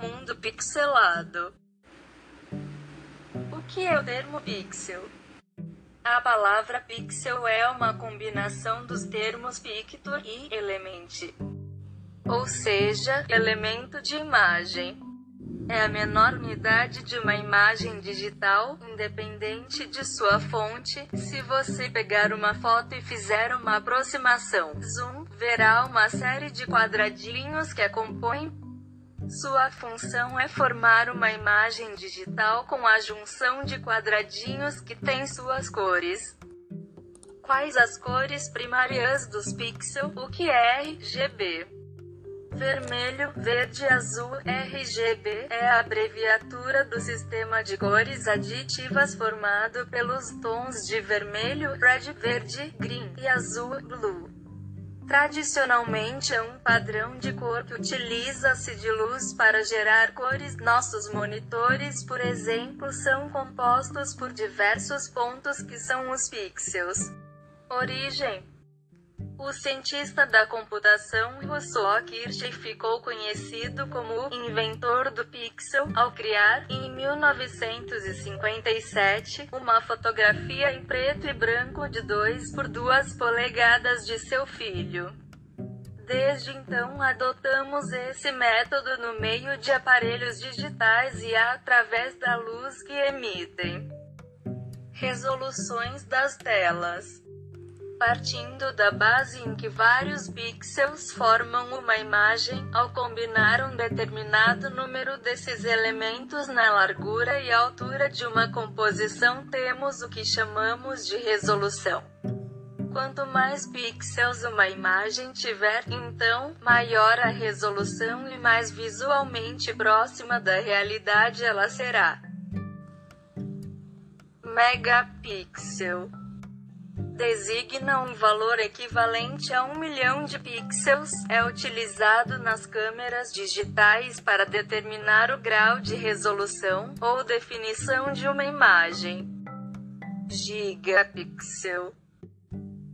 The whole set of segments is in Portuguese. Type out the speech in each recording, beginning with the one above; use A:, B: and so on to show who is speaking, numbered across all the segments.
A: conteúdo pixelado. O que é o termo pixel? A palavra pixel é uma combinação dos termos picture e element, ou seja, elemento de imagem é a menor unidade de uma imagem digital, independente de sua fonte. Se você pegar uma foto e fizer uma aproximação, zoom, verá uma série de quadradinhos que a compõem. Sua função é formar uma imagem digital com a junção de quadradinhos que tem suas cores. Quais as cores primárias dos pixels? O que é RGB? Vermelho, verde azul, RGB, é a abreviatura do sistema de cores aditivas formado pelos tons de vermelho, red, verde, green, e azul, blue. Tradicionalmente é um padrão de cor que utiliza-se de luz para gerar cores. Nossos monitores, por exemplo, são compostos por diversos pontos que são os pixels. Origem o cientista da computação Rousseau Kirsch ficou conhecido como o inventor do pixel ao criar, em 1957, uma fotografia em preto e branco de 2 por 2 polegadas de seu filho. Desde então adotamos esse método no meio de aparelhos digitais e através da luz que emitem. Resoluções das telas partindo da base em que vários pixels formam uma imagem, ao combinar um determinado número desses elementos na largura e altura de uma composição temos o que chamamos de resolução. Quanto mais pixels uma imagem tiver, então, maior a resolução e mais visualmente próxima da realidade ela será. Megapixel designa um valor equivalente a um milhão de pixels, é utilizado nas câmeras digitais para determinar o grau de resolução ou definição de uma imagem. Gigapixel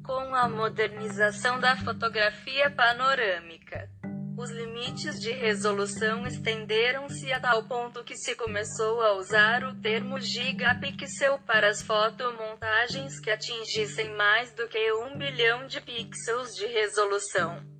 A: com a modernização da fotografia panorâmica. Os limites de resolução estenderam-se a tal ponto que se começou a usar o termo gigapixel para as fotomontagens que atingissem mais do que um bilhão de pixels de resolução.